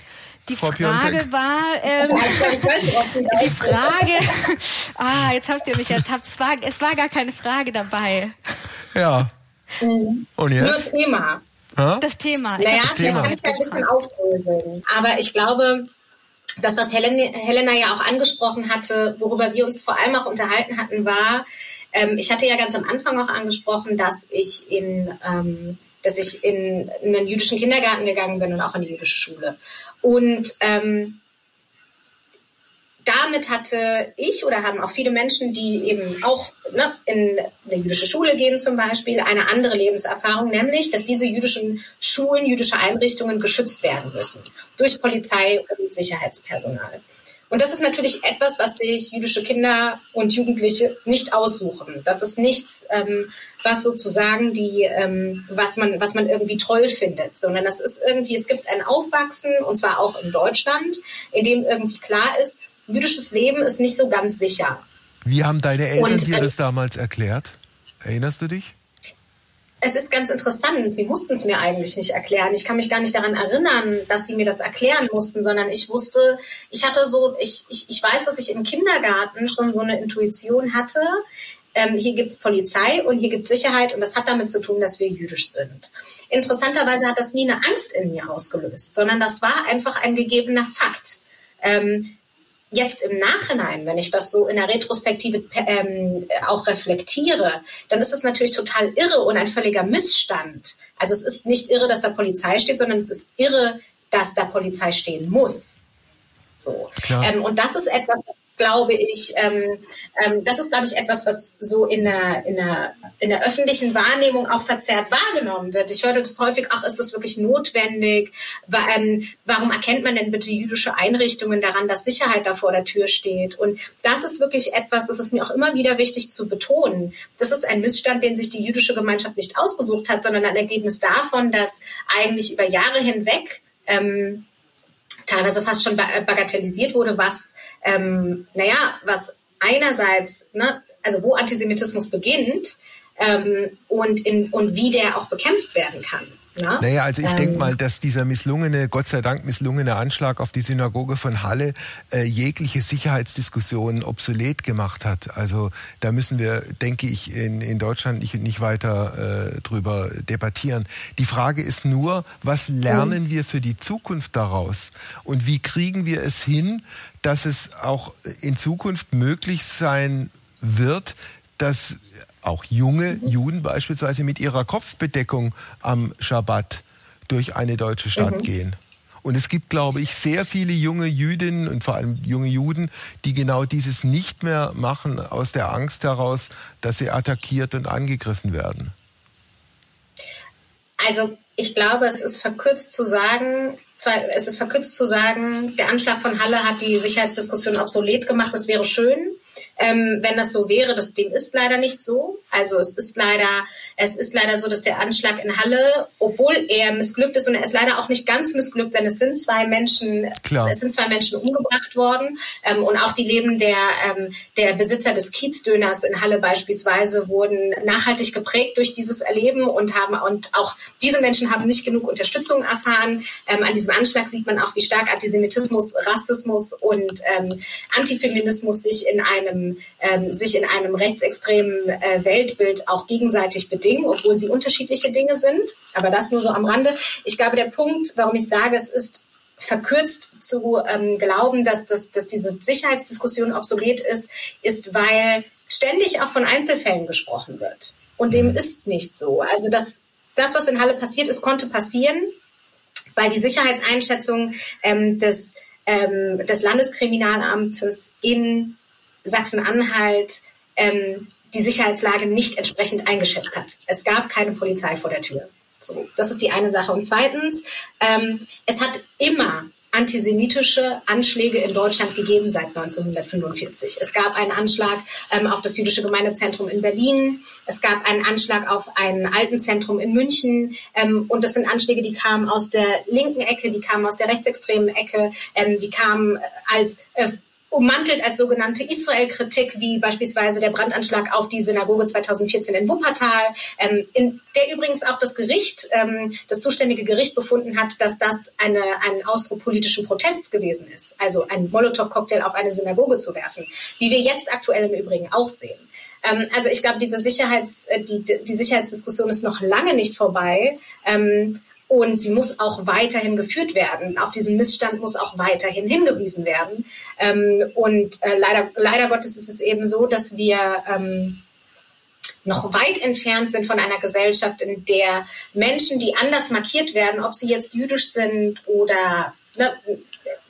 Die Frau Frage Piontek? war, ähm, die Frage, ah, jetzt habt ihr mich ertappt. Es war, es war gar keine Frage dabei. Ja. Mhm. Und jetzt? Nur das Thema. Ha? Das Thema. Ich naja, das Thema. kann ich ein bisschen auflösen. Aber ich glaube, das, was Helena, Helena ja auch angesprochen hatte, worüber wir uns vor allem auch unterhalten hatten, war, ähm, ich hatte ja ganz am Anfang auch angesprochen, dass ich in, ähm, dass ich in einen jüdischen Kindergarten gegangen bin und auch in die jüdische Schule. Und ähm, damit hatte ich oder haben auch viele Menschen, die eben auch ne, in eine jüdische Schule gehen zum Beispiel, eine andere Lebenserfahrung, nämlich, dass diese jüdischen Schulen, jüdische Einrichtungen geschützt werden müssen durch Polizei und Sicherheitspersonal. Und das ist natürlich etwas, was sich jüdische Kinder und Jugendliche nicht aussuchen. Das ist nichts, ähm, was sozusagen die, ähm, was man, was man irgendwie toll findet, sondern das ist irgendwie, es gibt ein Aufwachsen und zwar auch in Deutschland, in dem irgendwie klar ist, jüdisches Leben ist nicht so ganz sicher. Wie haben deine Eltern und, dir äh, das damals erklärt? Erinnerst du dich? Es ist ganz interessant. Sie mussten es mir eigentlich nicht erklären. Ich kann mich gar nicht daran erinnern, dass sie mir das erklären mussten, sondern ich wusste, ich hatte so, ich, ich, ich weiß, dass ich im Kindergarten schon so eine Intuition hatte. Ähm, hier gibt's Polizei und hier gibt's Sicherheit und das hat damit zu tun, dass wir jüdisch sind. Interessanterweise hat das nie eine Angst in mir ausgelöst, sondern das war einfach ein gegebener Fakt. Ähm, jetzt im Nachhinein, wenn ich das so in der Retrospektive ähm, auch reflektiere, dann ist es natürlich total irre und ein völliger Missstand. Also es ist nicht irre, dass da Polizei steht, sondern es ist irre, dass da Polizei stehen muss. So. Ähm, und das ist etwas, was glaube ich, ähm, ähm, das ist glaube ich etwas, was so in der, in der in der öffentlichen Wahrnehmung auch verzerrt wahrgenommen wird. Ich höre das häufig, ach, ist das wirklich notwendig? Ähm, warum erkennt man denn bitte jüdische Einrichtungen daran, dass Sicherheit da vor der Tür steht? Und das ist wirklich etwas, das ist mir auch immer wieder wichtig zu betonen. Das ist ein Missstand, den sich die jüdische Gemeinschaft nicht ausgesucht hat, sondern ein Ergebnis davon, dass eigentlich über Jahre hinweg ähm, teilweise fast schon bagatellisiert wurde, was, ähm, naja, was einerseits, ne, also wo Antisemitismus beginnt ähm, und, in, und wie der auch bekämpft werden kann. Na? Naja, also ich ähm, denke mal, dass dieser misslungene, Gott sei Dank misslungene Anschlag auf die Synagoge von Halle äh, jegliche Sicherheitsdiskussionen obsolet gemacht hat. Also da müssen wir, denke ich, in, in Deutschland nicht, nicht weiter äh, drüber debattieren. Die Frage ist nur, was lernen mhm. wir für die Zukunft daraus? Und wie kriegen wir es hin, dass es auch in Zukunft möglich sein wird, dass auch junge. Juden beispielsweise mit ihrer Kopfbedeckung am Schabbat durch eine deutsche Stadt mhm. gehen. Und es gibt, glaube ich, sehr viele junge Jüdinnen und vor allem junge Juden, die genau dieses nicht mehr machen aus der Angst heraus, dass sie attackiert und angegriffen werden. Also ich glaube, es ist verkürzt zu sagen, es ist verkürzt zu sagen, der Anschlag von Halle hat die Sicherheitsdiskussion obsolet gemacht. Das wäre schön ähm, wenn das so wäre. Das, dem ist leider nicht so. Also es ist leider, es ist leider so, dass der Anschlag in Halle, obwohl er missglückt ist und er ist leider auch nicht ganz missglückt, denn es sind zwei Menschen, Klar. es sind zwei Menschen umgebracht worden ähm, und auch die Leben der, ähm, der Besitzer des Kiezdöners in Halle beispielsweise wurden nachhaltig geprägt durch dieses Erleben und haben und auch diese Menschen haben nicht genug Unterstützung erfahren. Ähm, an diesem Anschlag sieht man auch, wie stark Antisemitismus, Rassismus und ähm, Antifeminismus sich in einem ähm, sich in einem rechtsextremen äh, Weltbild auch gegenseitig bedingen, obwohl sie unterschiedliche Dinge sind. Aber das nur so am Rande. Ich glaube, der Punkt, warum ich sage, es ist verkürzt zu ähm, glauben, dass, dass, dass diese Sicherheitsdiskussion obsolet ist, ist, weil ständig auch von Einzelfällen gesprochen wird. Und dem mhm. ist nicht so. Also das, das, was in Halle passiert ist, konnte passieren, weil die Sicherheitseinschätzung ähm, des, ähm, des Landeskriminalamtes in Sachsen-Anhalt ähm, die Sicherheitslage nicht entsprechend eingeschätzt hat. Es gab keine Polizei vor der Tür. So, das ist die eine Sache. Und zweitens, ähm, es hat immer antisemitische Anschläge in Deutschland gegeben seit 1945. Es gab einen Anschlag ähm, auf das jüdische Gemeindezentrum in Berlin. Es gab einen Anschlag auf ein Altenzentrum in München. Ähm, und das sind Anschläge, die kamen aus der linken Ecke, die kamen aus der rechtsextremen Ecke, ähm, die kamen als äh, ummantelt als sogenannte Israel-Kritik, wie beispielsweise der Brandanschlag auf die Synagoge 2014 in Wuppertal, ähm, in der übrigens auch das Gericht, ähm, das zuständige Gericht befunden hat, dass das eine, ein Ausdruck politischen Protests gewesen ist, also ein Molotow-Cocktail auf eine Synagoge zu werfen, wie wir jetzt aktuell im Übrigen auch sehen. Ähm, also ich glaube, diese Sicherheits, äh, die, die Sicherheitsdiskussion ist noch lange nicht vorbei. Ähm, und sie muss auch weiterhin geführt werden. Auf diesen Missstand muss auch weiterhin hingewiesen werden. Ähm, und äh, leider, leider Gottes ist es eben so, dass wir, ähm, noch weit entfernt sind von einer Gesellschaft, in der Menschen, die anders markiert werden, ob sie jetzt jüdisch sind oder ne,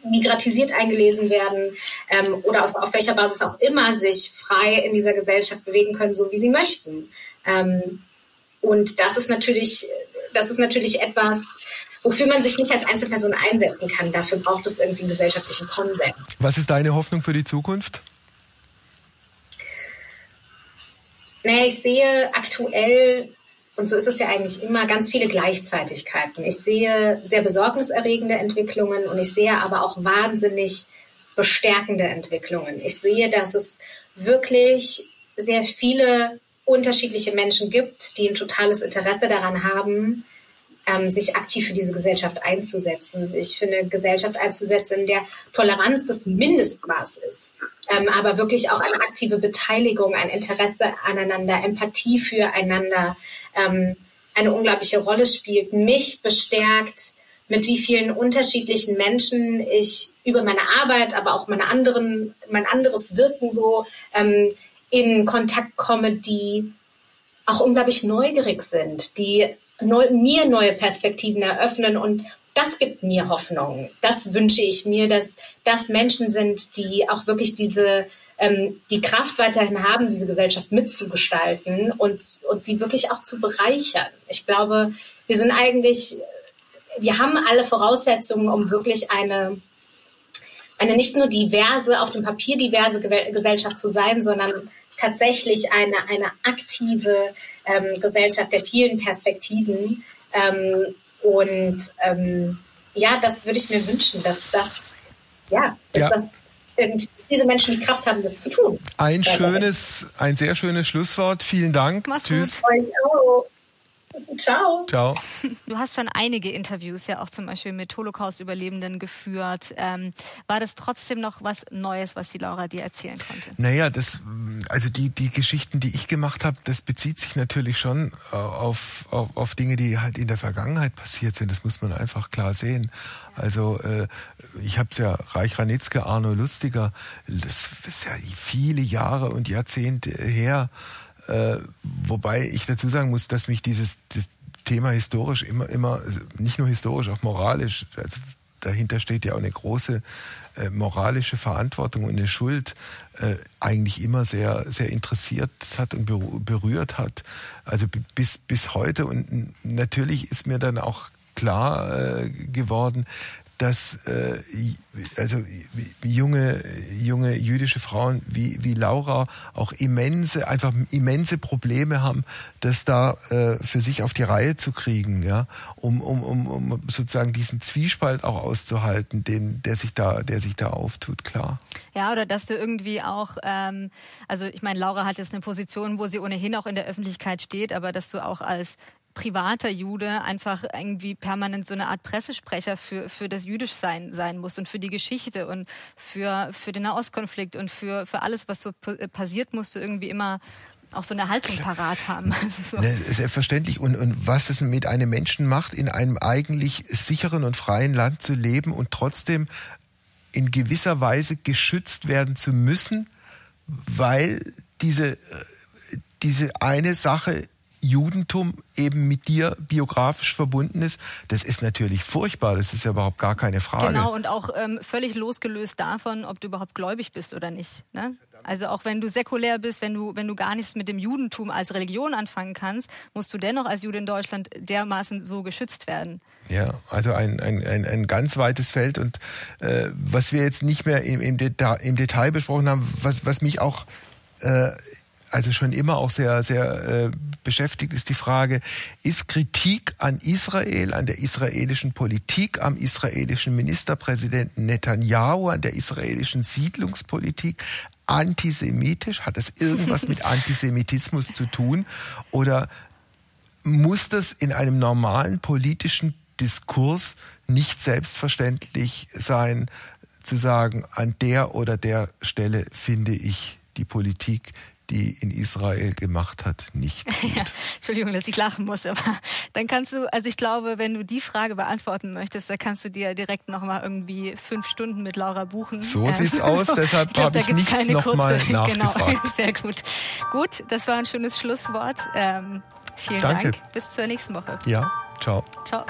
migratisiert eingelesen werden ähm, oder auf, auf, welcher Basis auch immer sich frei in dieser Gesellschaft bewegen können, so wie sie möchten. Ähm, und das ist natürlich, das ist natürlich etwas, wofür man sich nicht als Einzelperson einsetzen kann. Dafür braucht es irgendwie einen gesellschaftlichen Konsens. Was ist deine Hoffnung für die Zukunft? Naja, ich sehe aktuell, und so ist es ja eigentlich immer, ganz viele Gleichzeitigkeiten. Ich sehe sehr besorgniserregende Entwicklungen und ich sehe aber auch wahnsinnig bestärkende Entwicklungen. Ich sehe, dass es wirklich sehr viele unterschiedliche Menschen gibt, die ein totales Interesse daran haben, ähm, sich aktiv für diese Gesellschaft einzusetzen, sich für eine Gesellschaft einzusetzen, in der Toleranz das Mindestmaß ist, ähm, aber wirklich auch eine aktive Beteiligung, ein Interesse aneinander, Empathie füreinander ähm, eine unglaubliche Rolle spielt, mich bestärkt, mit wie vielen unterschiedlichen Menschen ich über meine Arbeit, aber auch meine anderen, mein anderes Wirken so ähm, in Kontakt komme, die auch unglaublich neugierig sind, die neu, mir neue Perspektiven eröffnen und das gibt mir Hoffnung. Das wünsche ich mir, dass das Menschen sind, die auch wirklich diese ähm, die Kraft weiterhin haben, diese Gesellschaft mitzugestalten und, und sie wirklich auch zu bereichern. Ich glaube, wir sind eigentlich, wir haben alle Voraussetzungen, um wirklich eine, eine nicht nur diverse, auf dem Papier diverse Gesellschaft zu sein, sondern tatsächlich eine, eine aktive ähm, Gesellschaft der vielen Perspektiven. Ähm, und ähm, ja, das würde ich mir wünschen, dass das, ja, dass ja. das diese Menschen die Kraft haben, das zu tun. Ein schönes, ein sehr schönes Schlusswort. Vielen Dank. Mach's Tschüss. Gut. Ciao. Ciao. Du hast schon einige Interviews ja auch zum Beispiel mit Holocaust-Überlebenden geführt. Ähm, war das trotzdem noch was Neues, was die Laura dir erzählen konnte? Naja, das, also die, die Geschichten, die ich gemacht habe, das bezieht sich natürlich schon äh, auf, auf, auf Dinge, die halt in der Vergangenheit passiert sind. Das muss man einfach klar sehen. Also äh, ich habe es ja Reich Ranitzke, Arno Lustiger, das ist ja viele Jahre und Jahrzehnte her. Äh, wobei ich dazu sagen muss, dass mich dieses Thema historisch immer, immer, nicht nur historisch, auch moralisch, also dahinter steht ja auch eine große äh, moralische Verantwortung und eine Schuld, äh, eigentlich immer sehr, sehr interessiert hat und berührt hat. Also bis, bis heute. Und natürlich ist mir dann auch klar äh, geworden, dass äh, also junge junge jüdische Frauen wie wie Laura auch immense einfach immense Probleme haben, das da äh, für sich auf die Reihe zu kriegen, ja, um, um um um sozusagen diesen Zwiespalt auch auszuhalten, den der sich da der sich da auftut, klar. Ja, oder dass du irgendwie auch, ähm, also ich meine, Laura hat jetzt eine Position, wo sie ohnehin auch in der Öffentlichkeit steht, aber dass du auch als privater Jude einfach irgendwie permanent so eine Art Pressesprecher für, für das Jüdischsein sein muss und für die Geschichte und für, für den Nahostkonflikt und für, für alles, was so passiert, musst du irgendwie immer auch so eine Haltung parat haben. Also so. Ne, selbstverständlich. Und, und was es mit einem Menschen macht, in einem eigentlich sicheren und freien Land zu leben und trotzdem in gewisser Weise geschützt werden zu müssen, weil diese, äh, diese eine Sache Judentum eben mit dir biografisch verbunden ist, das ist natürlich furchtbar. Das ist ja überhaupt gar keine Frage. Genau, und auch ähm, völlig losgelöst davon, ob du überhaupt gläubig bist oder nicht. Ne? Also auch wenn du säkulär bist, wenn du, wenn du gar nichts mit dem Judentum als Religion anfangen kannst, musst du dennoch als Jude in Deutschland dermaßen so geschützt werden. Ja, also ein, ein, ein, ein ganz weites Feld. Und äh, was wir jetzt nicht mehr im, im, Deta im Detail besprochen haben, was, was mich auch äh, also schon immer auch sehr, sehr äh, beschäftigt, ist die Frage, ist Kritik an Israel, an der israelischen Politik, am israelischen Ministerpräsidenten Netanyahu, an der israelischen Siedlungspolitik antisemitisch? Hat das irgendwas mit Antisemitismus zu tun? Oder muss das in einem normalen politischen Diskurs nicht selbstverständlich sein, zu sagen, an der oder der Stelle finde ich die Politik die in Israel gemacht hat, nicht gut. Ja, Entschuldigung, dass ich lachen muss, aber dann kannst du, also ich glaube, wenn du die Frage beantworten möchtest, dann kannst du dir direkt nochmal irgendwie fünf Stunden mit Laura buchen. So ähm, sieht's aus, so. deshalb habe ich nicht nochmal nachgefragt. Genau, sehr gut. Gut, das war ein schönes Schlusswort. Ähm, vielen Danke. Dank. Bis zur nächsten Woche. Ja, ciao. Ciao.